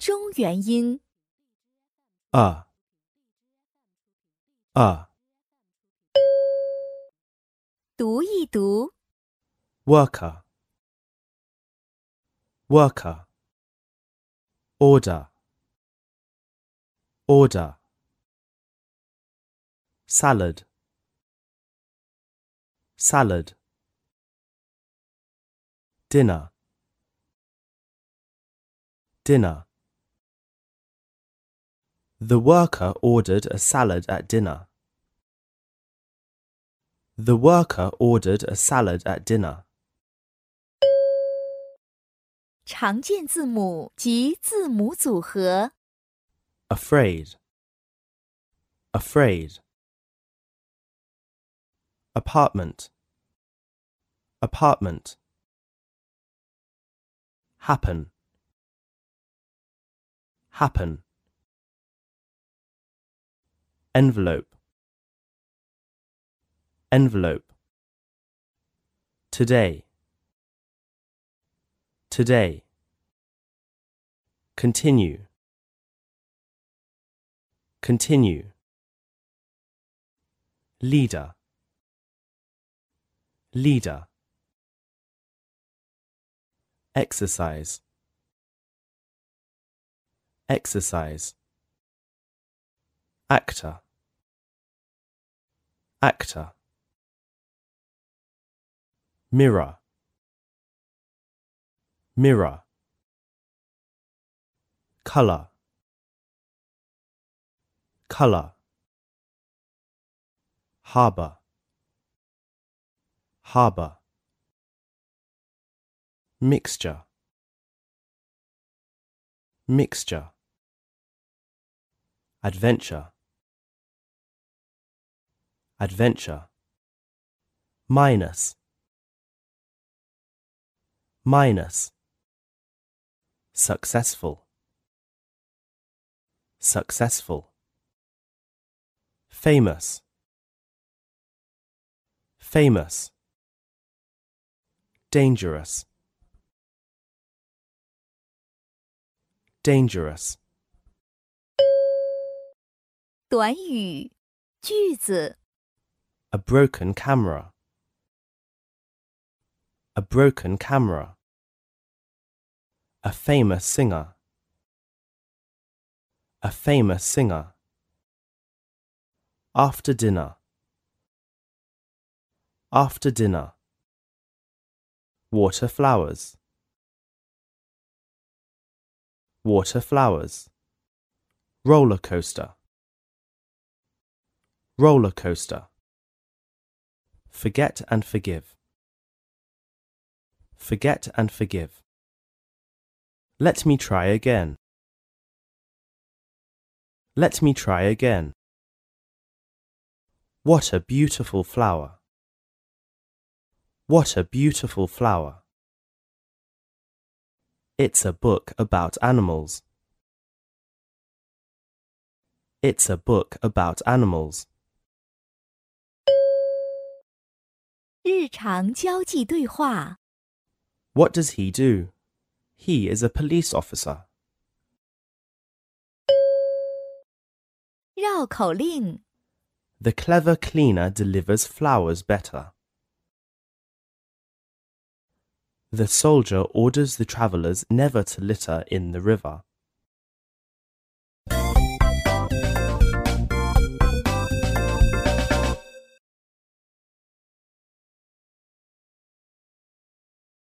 中元音。 a a 读一读， worker worker order order salad salad dinner dinner the worker ordered a salad at dinner the worker ordered a salad at dinner. 常见字母及字母组合。 afraid, afraid. Apartment, apartment. Happen, happen. Envelope, envelope. Today, today. Continue, continue. Leader, leader. Exercise, exercise. Actor, actor. Mirror, mirror. Color, color. Harbor, harbor. Mixture, mixture. Adventure, adventure. Minus, minus. Successful, successful. Famous, famous. Dangerous, dangerous. 短语、句子、 A broken camera. A broken camera. A famous singer. A famous singer. After dinner. After dinner. Water flowers. Water flowers. Roller coaster. Roller coaster. Forget and forgive. Forget and forgive. Let me try again. Let me try again. What a beautiful flower. What a beautiful flower. It's a book about animals. It's a book about animals. 日常交际对话。 What does he do? He is a police officer. 绕口令： The clever cleaner delivers flowers better. The soldier orders the travellers never to litter in the river.